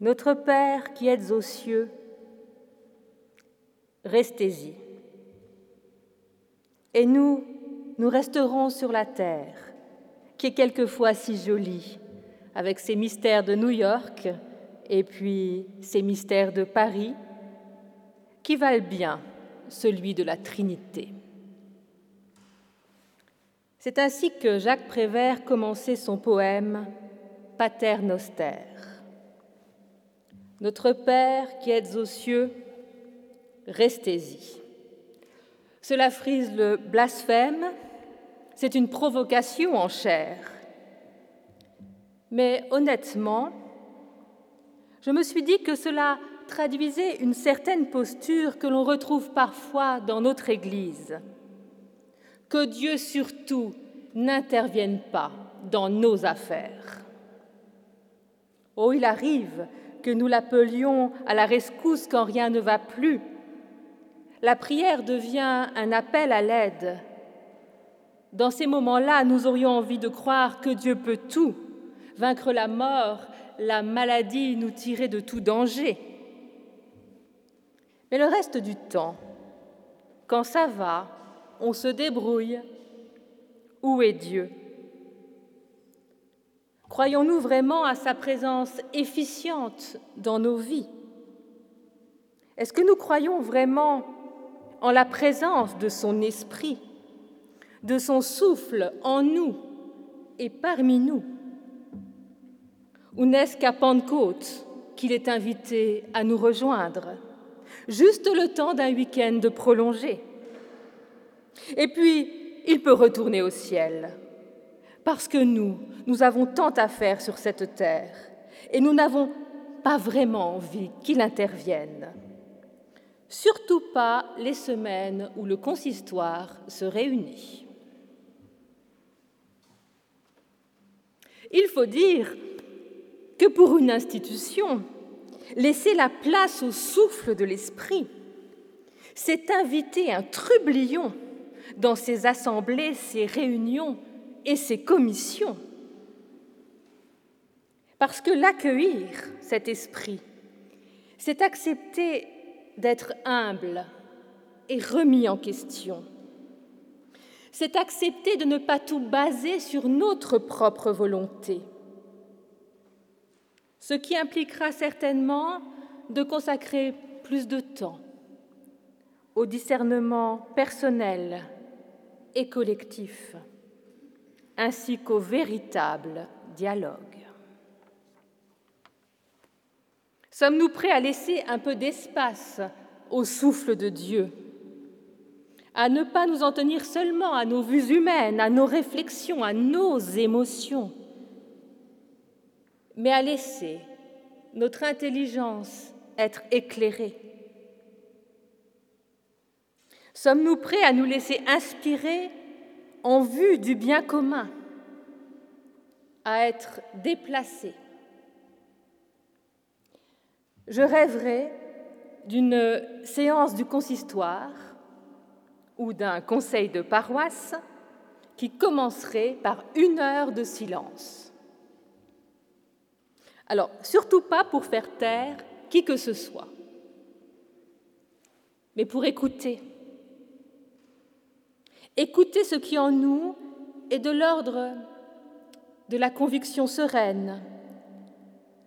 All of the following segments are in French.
Notre Père qui êtes aux cieux, restez-y. Et nous, nous resterons sur la terre, qui est quelquefois si jolie, avec ses mystères de New York et puis ses mystères de Paris, qui valent bien celui de la Trinité. C'est ainsi que Jacques Prévert commençait son poème Pater Noster. Notre Père qui êtes aux cieux, restez-y. Cela frise le blasphème, c'est une provocation en chair. Mais honnêtement, je me suis dit que cela traduisait une certaine posture que l'on retrouve parfois dans notre Église. Que Dieu surtout n'intervienne pas dans nos affaires. Oh, il arrive que nous l'appelions à la rescousse quand rien ne va plus. La prière devient un appel à l'aide. Dans ces moments-là, nous aurions envie de croire que Dieu peut tout, vaincre la mort, la maladie, nous tirer de tout danger. Mais le reste du temps, quand ça va, on se débrouille. Où est Dieu? Croyons-nous vraiment à sa présence efficiente dans nos vies? Est-ce que nous croyons vraiment en la présence de son esprit, de son souffle en nous et parmi nous? Ou n'est-ce qu'à Pentecôte qu'il est invité à nous rejoindre, juste le temps d'un week-end prolongé? Et puis, il peut retourner au ciel parce que nous, nous avons tant à faire sur cette terre et nous n'avons pas vraiment envie qu'il intervienne. Surtout pas les semaines où le consistoire se réunit. Il faut dire que pour une institution, laisser la place au souffle de l'esprit, c'est inviter un trublion dans ses assemblées, ses réunions, et ses commissions. Parce que l'accueillir, cet esprit, c'est accepter d'être humble et remis en question. C'est accepter de ne pas tout baser sur notre propre volonté, ce qui impliquera certainement de consacrer plus de temps au discernement personnel et collectif ainsi qu'au véritable dialogue. Sommes-nous prêts à laisser un peu d'espace au souffle de Dieu, à ne pas nous en tenir seulement à nos vues humaines, à nos réflexions, à nos émotions, mais à laisser notre intelligence être éclairée? Sommes-nous prêts à nous laisser inspirer en vue du bien commun, à être déplacés. Je rêverais d'une séance du consistoire ou d'un conseil de paroisse qui commencerait par une heure de silence. Alors, surtout pas pour faire taire qui que ce soit, mais pour écouter Écoutez ce qui en nous est de l'ordre de la conviction sereine,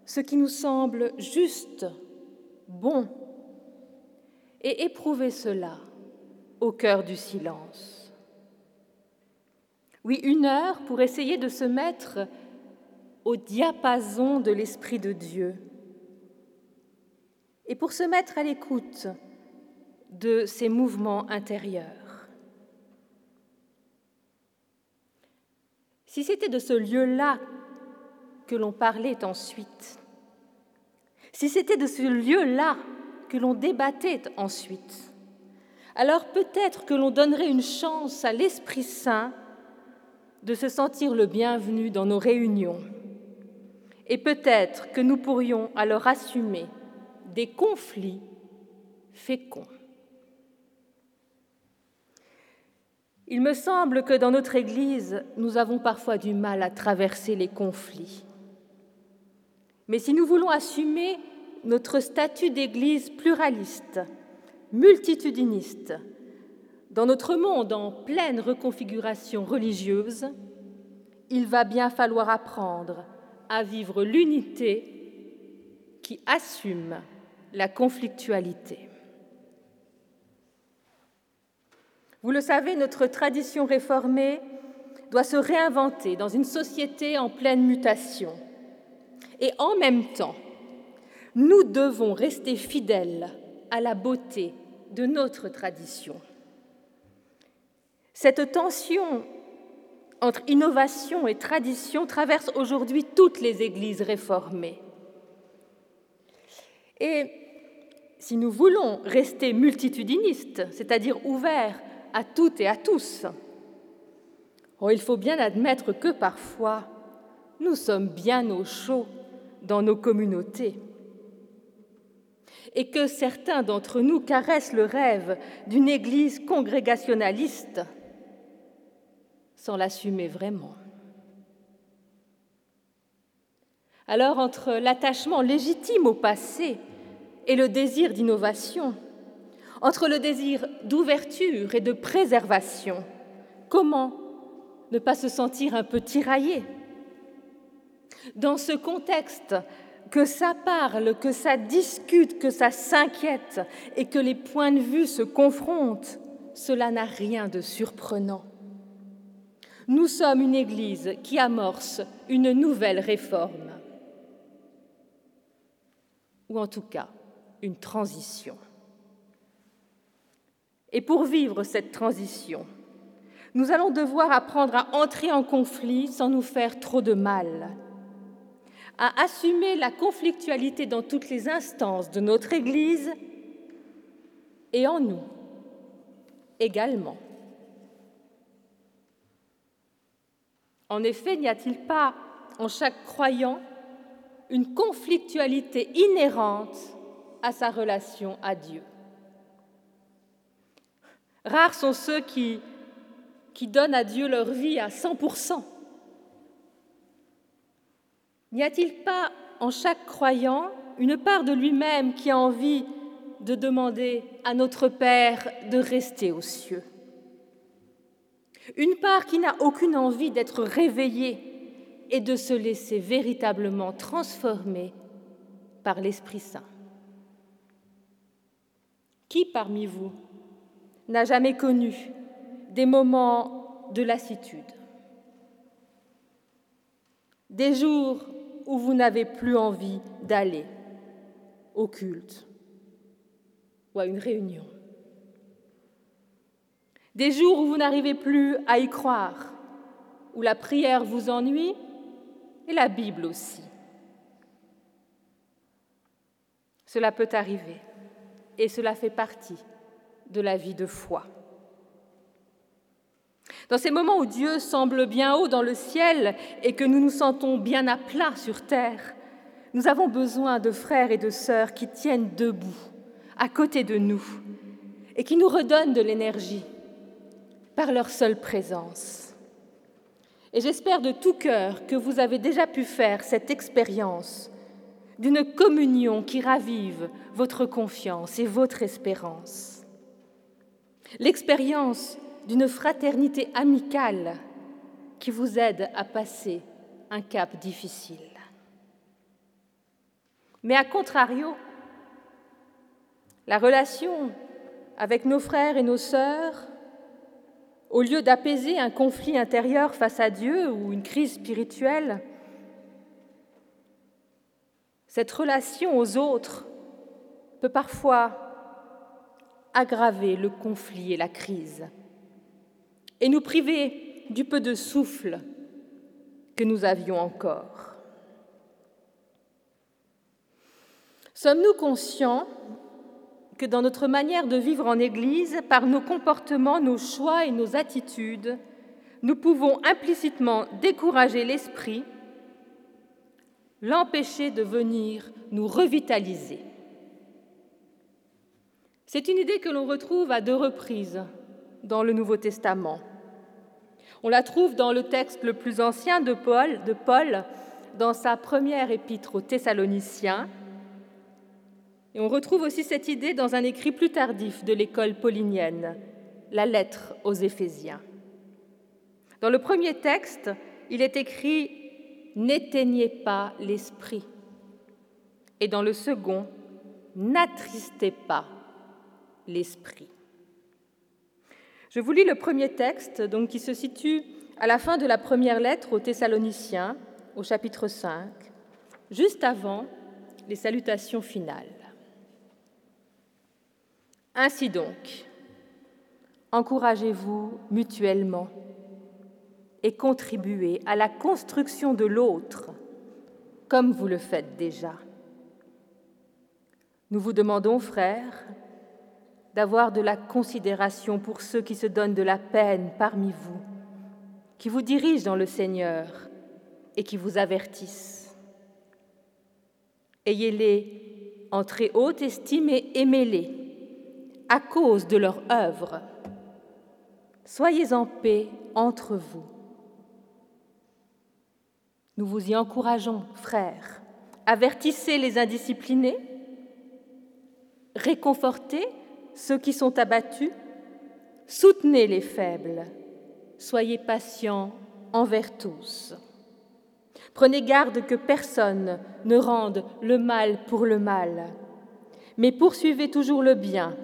ce qui nous semble juste, bon, et éprouver cela au cœur du silence. Oui, une heure pour essayer de se mettre au diapason de l'Esprit de Dieu et pour se mettre à l'écoute de ses mouvements intérieurs. Si c'était de ce lieu-là que l'on parlait ensuite, si c'était de ce lieu-là que l'on débattait ensuite, alors peut-être que l'on donnerait une chance à l'Esprit Saint de se sentir le bienvenu dans nos réunions. Et peut-être que nous pourrions alors assumer des conflits féconds. Il me semble que dans notre Église, nous avons parfois du mal à traverser les conflits. Mais si nous voulons assumer notre statut d'Église pluraliste, multitudiniste, dans notre monde en pleine reconfiguration religieuse, il va bien falloir apprendre à vivre l'unité qui assume la conflictualité. Vous le savez, notre tradition réformée doit se réinventer dans une société en pleine mutation. Et en même temps, nous devons rester fidèles à la beauté de notre tradition. Cette tension entre innovation et tradition traverse aujourd'hui toutes les églises réformées. Et si nous voulons rester multitudinistes, c'est-à-dire ouverts à toutes et à tous, oh, il faut bien admettre que parfois nous sommes bien au chaud dans nos communautés et que certains d'entre nous caressent le rêve d'une Église congrégationaliste sans l'assumer vraiment. Alors entre l'attachement légitime au passé et le désir d'innovation, entre le désir d'ouverture et de préservation, comment ne pas se sentir un peu tiraillé? Dans ce contexte, que ça parle, que ça discute, que ça s'inquiète et que les points de vue se confrontent, cela n'a rien de surprenant. Nous sommes une Église qui amorce une nouvelle réforme, ou en tout cas une transition. Et pour vivre cette transition, nous allons devoir apprendre à entrer en conflit sans nous faire trop de mal, à assumer la conflictualité dans toutes les instances de notre Église et en nous également. En effet, n'y a-t-il pas en chaque croyant une conflictualité inhérente à sa relation à Dieu? Rares sont ceux qui, donnent à Dieu leur vie à 100%. N'y a-t-il pas en chaque croyant une part de lui-même qui a envie de demander à notre Père de rester aux cieux? Une part qui n'a aucune envie d'être réveillée et de se laisser véritablement transformer par l'Esprit Saint. Qui parmi vous n'a jamais connu des moments de lassitude Des jours où vous n'avez plus envie d'aller au culte ou à une réunion des jours où vous n'arrivez plus à y croire, où la prière vous ennuie et la Bible aussi. Cela peut arriver et cela fait partie de la vie de foi. Dans ces moments où Dieu semble bien haut dans le ciel et que nous nous sentons bien à plat sur terre, nous avons besoin de frères et de sœurs qui tiennent debout à côté de nous et qui nous redonnent de l'énergie par leur seule présence. Et j'espère de tout cœur que vous avez déjà pu faire cette expérience d'une communion qui ravive votre confiance et votre espérance. L'expérience d'une fraternité amicale qui vous aide à passer un cap difficile. Mais à contrario, la relation avec nos frères et nos sœurs au lieu d'apaiser un conflit intérieur face à Dieu ou une crise spirituelle, cette relation aux autres peut parfois aggraver le conflit et la crise et nous priver du peu de souffle que nous avions encore. Sommes-nous conscients que dans notre manière de vivre en Église, par nos comportements, nos choix et nos attitudes, nous pouvons implicitement décourager l'esprit, l'empêcher de venir nous revitaliser? C'est une idée que l'on retrouve à deux reprises dans le Nouveau Testament. On la trouve dans le texte le plus ancien de Paul, dans sa première épître aux Thessaloniciens. Et on retrouve aussi cette idée dans un écrit plus tardif de l'école paulinienne, la lettre aux Éphésiens. Dans le premier texte, il est écrit N'éteignez pas l'esprit. Et dans le second, N'attristez pas l'esprit. Je vous lis le premier texte, donc, qui se situe à la fin de la première lettre aux Thessaloniciens, au chapitre 5, juste avant les salutations finales. Ainsi donc, encouragez-vous mutuellement et contribuez à la construction de l'autre comme vous le faites déjà. Nous vous demandons, frères, d'avoir de la considération pour ceux qui se donnent de la peine parmi vous, qui vous dirigent dans le Seigneur et qui vous avertissent. Ayez-les en très haute estime et aimez-les à cause de leur œuvre. Soyez en paix entre vous. Nous vous y encourageons, frères. Avertissez les indisciplinés, réconfortez ceux qui sont abattus, soutenez les faibles, soyez patients envers tous. Prenez garde que personne ne rende le mal pour le mal, mais poursuivez toujours le bien,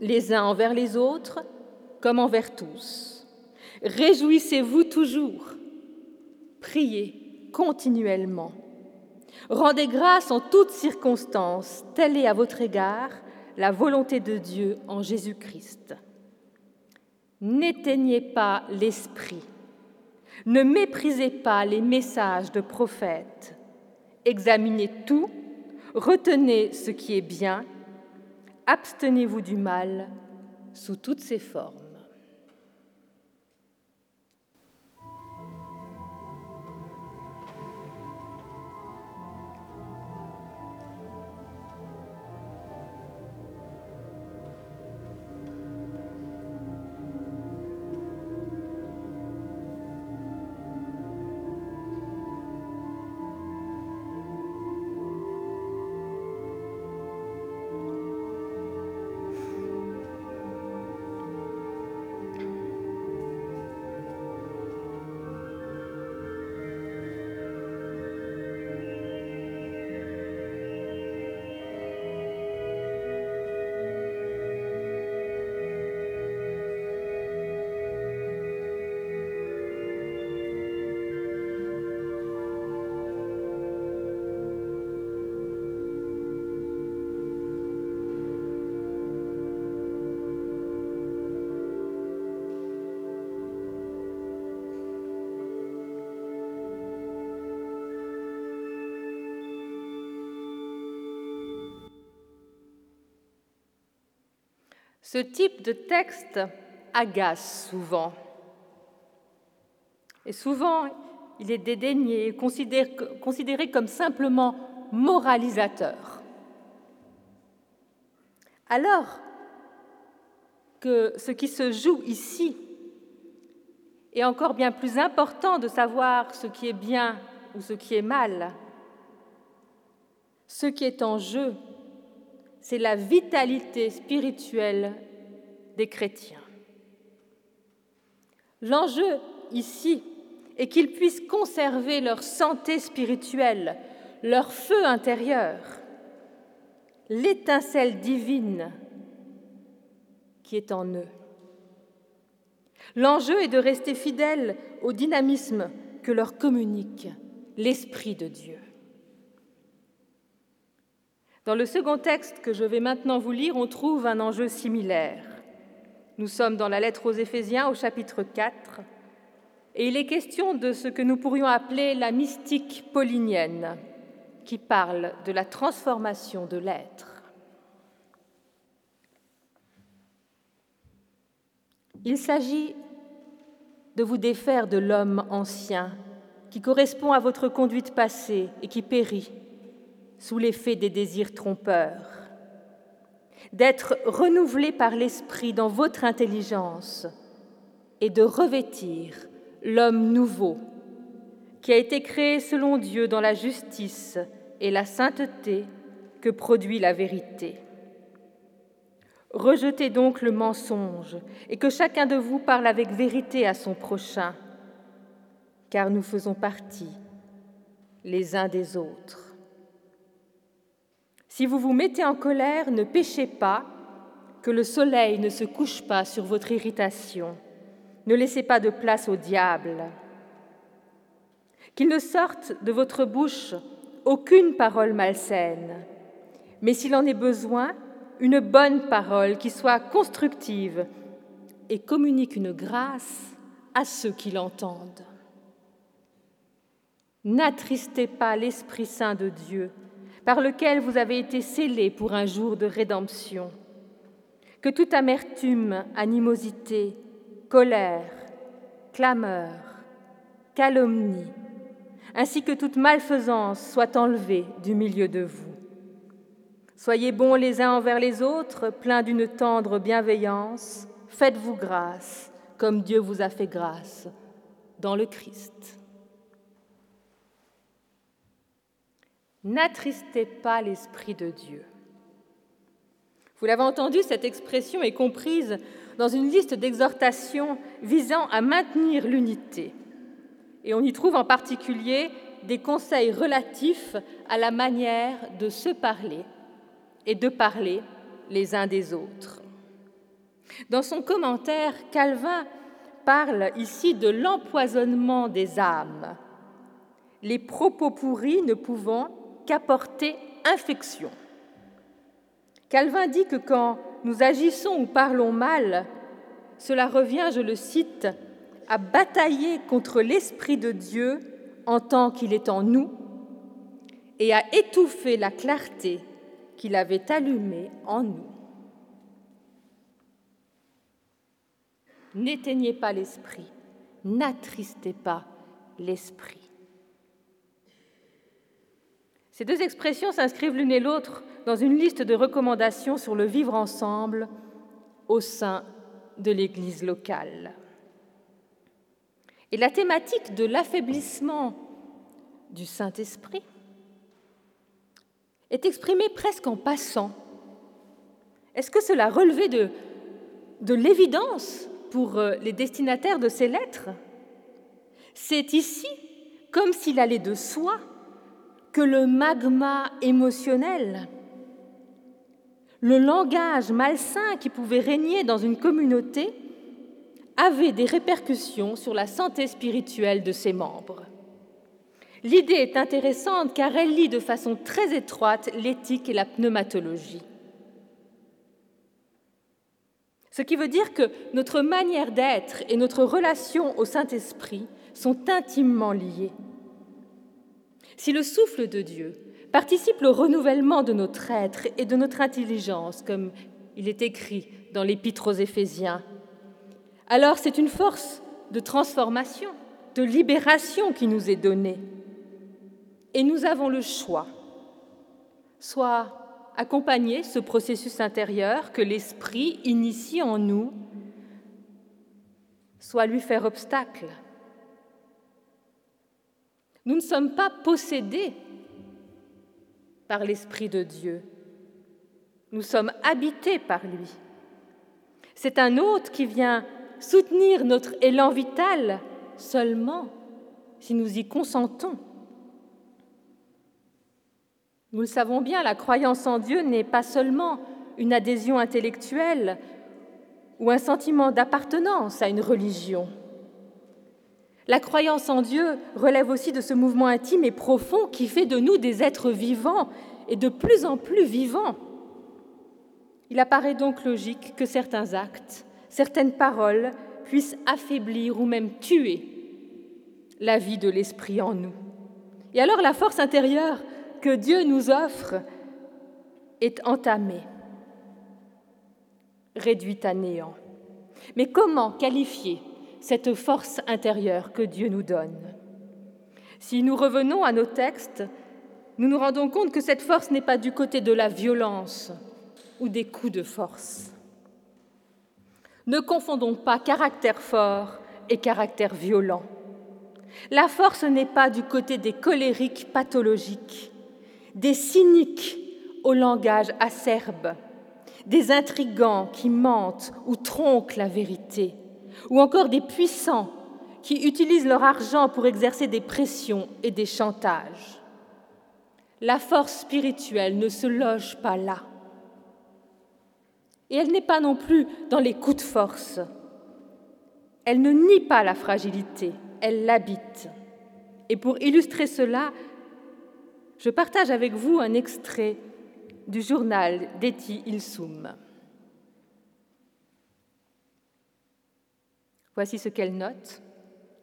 les uns envers les autres comme envers tous. Réjouissez-vous toujours, priez continuellement. Rendez grâce en toutes circonstances, telle est à votre égard la volonté de Dieu en Jésus-Christ. N'éteignez pas l'esprit, ne méprisez pas les messages de prophètes, examinez tout, retenez ce qui est bien, abstenez-vous du mal sous toutes ses formes. Ce type de texte agace souvent. Et souvent, il est dédaigné, considéré, comme simplement moralisateur. Alors que ce qui se joue ici est encore bien plus important de savoir ce qui est bien ou ce qui est mal. Ce qui est en jeu, c'est la vitalité spirituelle des chrétiens. L'enjeu ici est qu'ils puissent conserver leur santé spirituelle, leur feu intérieur, l'étincelle divine qui est en eux. L'enjeu est de rester fidèles au dynamisme que leur communique l'Esprit de Dieu. Dans le second texte que je vais maintenant vous lire, on trouve un enjeu similaire. Nous sommes dans la lettre aux Éphésiens au chapitre 4, et il est question de ce que nous pourrions appeler la mystique paulinienne, qui parle de la transformation de l'être. Il s'agit de vous défaire de l'homme ancien qui correspond à votre conduite passée et qui périt sous l'effet des désirs trompeurs, d'être renouvelé par l'Esprit dans votre intelligence et de revêtir l'homme nouveau qui a été créé selon Dieu dans la justice et la sainteté que produit la vérité. Rejetez donc le mensonge et que chacun de vous parle avec vérité à son prochain, car nous faisons partie les uns des autres. Si vous vous mettez en colère, ne péchez pas, que le soleil ne se couche pas sur votre irritation. Ne laissez pas de place au diable. Qu'il ne sorte de votre bouche aucune parole malsaine, mais s'il en est besoin, une bonne parole qui soit constructive et communique une grâce à ceux qui l'entendent. N'attristez pas l'Esprit Saint de Dieu, par lequel vous avez été scellés pour un jour de rédemption. Que toute amertume, animosité, colère, clameur, calomnie, ainsi que toute malfaisance soit enlevée du milieu de vous. Soyez bons les uns envers les autres, pleins d'une tendre bienveillance, faites-vous grâce, comme Dieu vous a fait grâce dans le Christ. N'attristez pas l'Esprit de Dieu. Vous l'avez entendu, cette expression est comprise dans une liste d'exhortations visant à maintenir l'unité. Et on y trouve en particulier des conseils relatifs à la manière de se parler et de parler les uns des autres. Dans son commentaire, Calvin parle ici de l'empoisonnement des âmes, les propos pourris ne pouvant qu'apporter infection. Calvin dit que quand nous agissons ou parlons mal, cela revient, je le cite, à batailler contre l'Esprit de Dieu en tant qu'il est en nous et à étouffer la clarté qu'il avait allumée en nous. N'éteignez pas l'Esprit, n'attristez pas l'Esprit. Ces deux expressions s'inscrivent l'une et l'autre dans une liste de recommandations sur le vivre ensemble au sein de l'Église locale. Et la thématique de l'affaiblissement du Saint-Esprit est exprimée presque en passant. Est-ce que cela relevait de, de l'évidence pour euh, les destinataires de ces lettres? C'est ici comme s'il allait de soi que le magma émotionnel, le langage malsain qui pouvait régner dans une communauté, avait des répercussions sur la santé spirituelle de ses membres. L'idée est intéressante car elle lie de façon très étroite l'éthique et la pneumatologie. Ce qui veut dire que notre manière d'être et notre relation au Saint-Esprit sont intimement liées. Si le souffle de Dieu participe au renouvellement de notre être et de notre intelligence, comme il est écrit dans l'Épître aux Éphésiens, alors c'est une force de transformation, de libération qui nous est donnée. Et nous avons le choix, soit accompagner ce processus intérieur que l'Esprit initie en nous, soit lui faire obstacle nous ne sommes pas possédés par l'Esprit de Dieu. Nous sommes habités par lui. C'est un autre qui vient soutenir notre élan vital seulement si nous y consentons. Nous le savons bien, la croyance en Dieu n'est pas seulement une adhésion intellectuelle ou un sentiment d'appartenance à une religion. La croyance en Dieu relève aussi de ce mouvement intime et profond qui fait de nous des êtres vivants et de plus en plus vivants. Il apparaît donc logique que certains actes, certaines paroles puissent affaiblir ou même tuer la vie de l'esprit en nous. Et alors la force intérieure que Dieu nous offre est entamée, réduite à néant. Mais comment qualifier cette force intérieure que Dieu nous donne. Si nous revenons à nos textes, nous nous rendons compte que cette force n'est pas du côté de la violence ou des coups de force. Ne confondons pas caractère fort et caractère violent. La force n'est pas du côté des colériques pathologiques, des cyniques au langage acerbe, des intrigants qui mentent ou tronquent la vérité, ou encore des puissants qui utilisent leur argent pour exercer des pressions et des chantages. La force spirituelle ne se loge pas là. Et elle n'est pas non plus dans les coups de force. Elle ne nie pas la fragilité, elle l'habite. Et pour illustrer cela, je partage avec vous un extrait du journal d'Eti Ilsum. Voici ce qu'elle note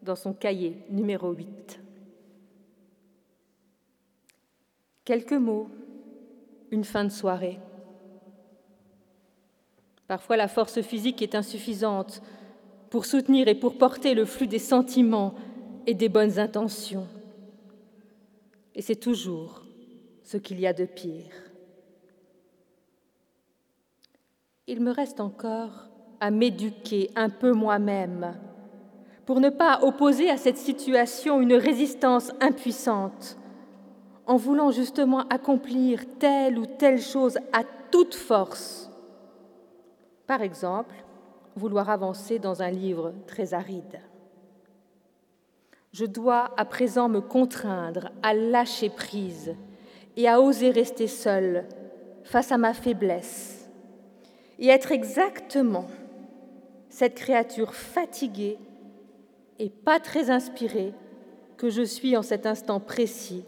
dans son cahier numéro 8. Quelques mots, une fin de soirée. Parfois la force physique est insuffisante pour soutenir et pour porter le flux des sentiments et des bonnes intentions. Et c'est toujours ce qu'il y a de pire. Il me reste encore à m'éduquer un peu moi-même pour ne pas opposer à cette situation une résistance impuissante en voulant justement accomplir telle ou telle chose à toute force. Par exemple, vouloir avancer dans un livre très aride. Je dois à présent me contraindre à lâcher prise et à oser rester seule face à ma faiblesse et être exactement cette créature fatiguée et pas très inspirée que je suis en cet instant précis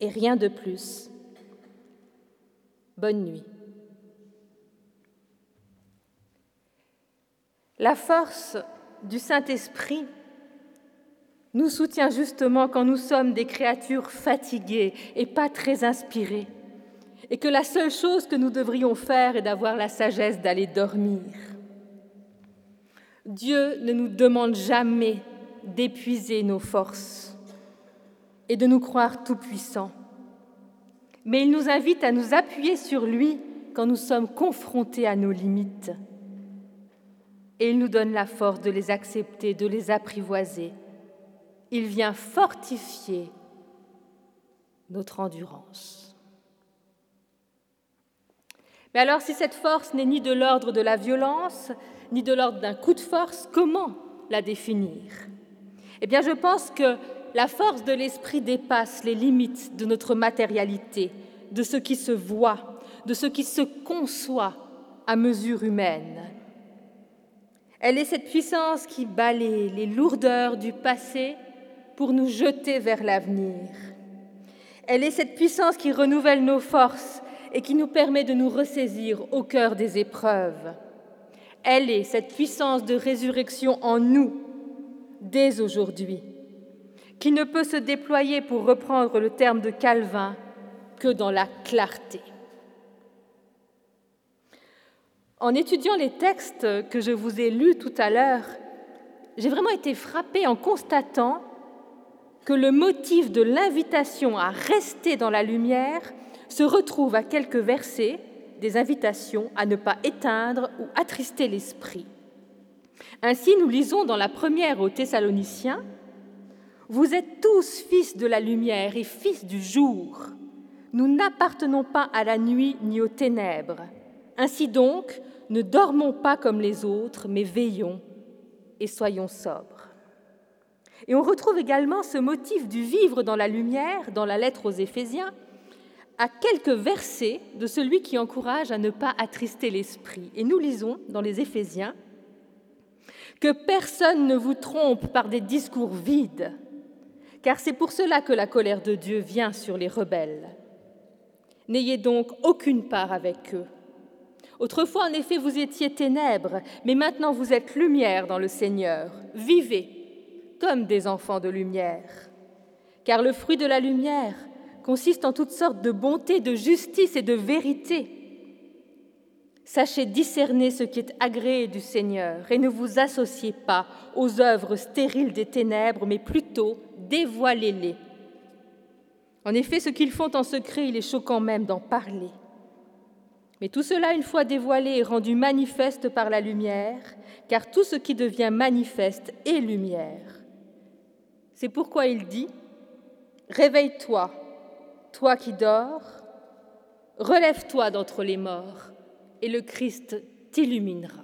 et rien de plus. Bonne nuit. La force du Saint-Esprit nous soutient justement quand nous sommes des créatures fatiguées et pas très inspirées, et que la seule chose que nous devrions faire est d'avoir la sagesse d'aller dormir. Dieu ne nous demande jamais d'épuiser nos forces et de nous croire tout-puissants. Mais il nous invite à nous appuyer sur lui quand nous sommes confrontés à nos limites. Et il nous donne la force de les accepter, de les apprivoiser. Il vient fortifier notre endurance. Mais alors si cette force n'est ni de l'ordre de la violence, ni de l'ordre d'un coup de force, comment la définir? Eh bien je pense que la force de l'esprit dépasse les limites de notre matérialité, de ce qui se voit, de ce qui se conçoit à mesure humaine. Elle est cette puissance qui balaye les lourdeurs du passé pour nous jeter vers l'avenir. Elle est cette puissance qui renouvelle nos forces et qui nous permet de nous ressaisir au cœur des épreuves. Elle est cette puissance de résurrection en nous dès aujourd'hui qui ne peut se déployer, pour reprendre le terme de Calvin, que dans la clarté. En étudiant les textes que je vous ai lus tout à l'heure, j'ai vraiment été frappée en constatant que le motif de l'invitation à rester dans la lumière se retrouve à quelques versets des invitations à ne pas éteindre ou attrister l'esprit. Ainsi, nous lisons dans la première aux Thessaloniciens vous êtes tous fils de la lumière et fils du jour. Nous n'appartenons pas à la nuit ni aux ténèbres. Ainsi donc, ne dormons pas comme les autres, mais veillons et soyons sobres. Et on retrouve également ce motif du vivre dans la lumière dans la lettre aux Éphésiens, à quelques versets de celui qui encourage à ne pas attrister l'esprit. Et nous lisons dans les Éphésiens que personne ne vous trompe par des discours vides car c'est pour cela que la colère de Dieu vient sur les rebelles. N'ayez donc aucune part avec eux. Autrefois, en effet, vous étiez ténèbres, mais maintenant vous êtes lumière dans le Seigneur. Vivez comme des enfants de lumière. Car le fruit de la lumière consiste en toutes sortes de bonté, de justice et de vérité. Sachez discerner ce qui est agréé du Seigneur et ne vous associez pas aux œuvres stériles des ténèbres, mais plutôt dévoilez-les. En effet, ce qu'ils font en secret, il est choquant même d'en parler. Mais tout cela, une fois dévoilé, est rendu manifeste par la lumière, car tout ce qui devient manifeste est lumière. C'est pourquoi il dit, Réveille-toi, toi qui dors, relève-toi d'entre les morts, et le Christ t'illuminera.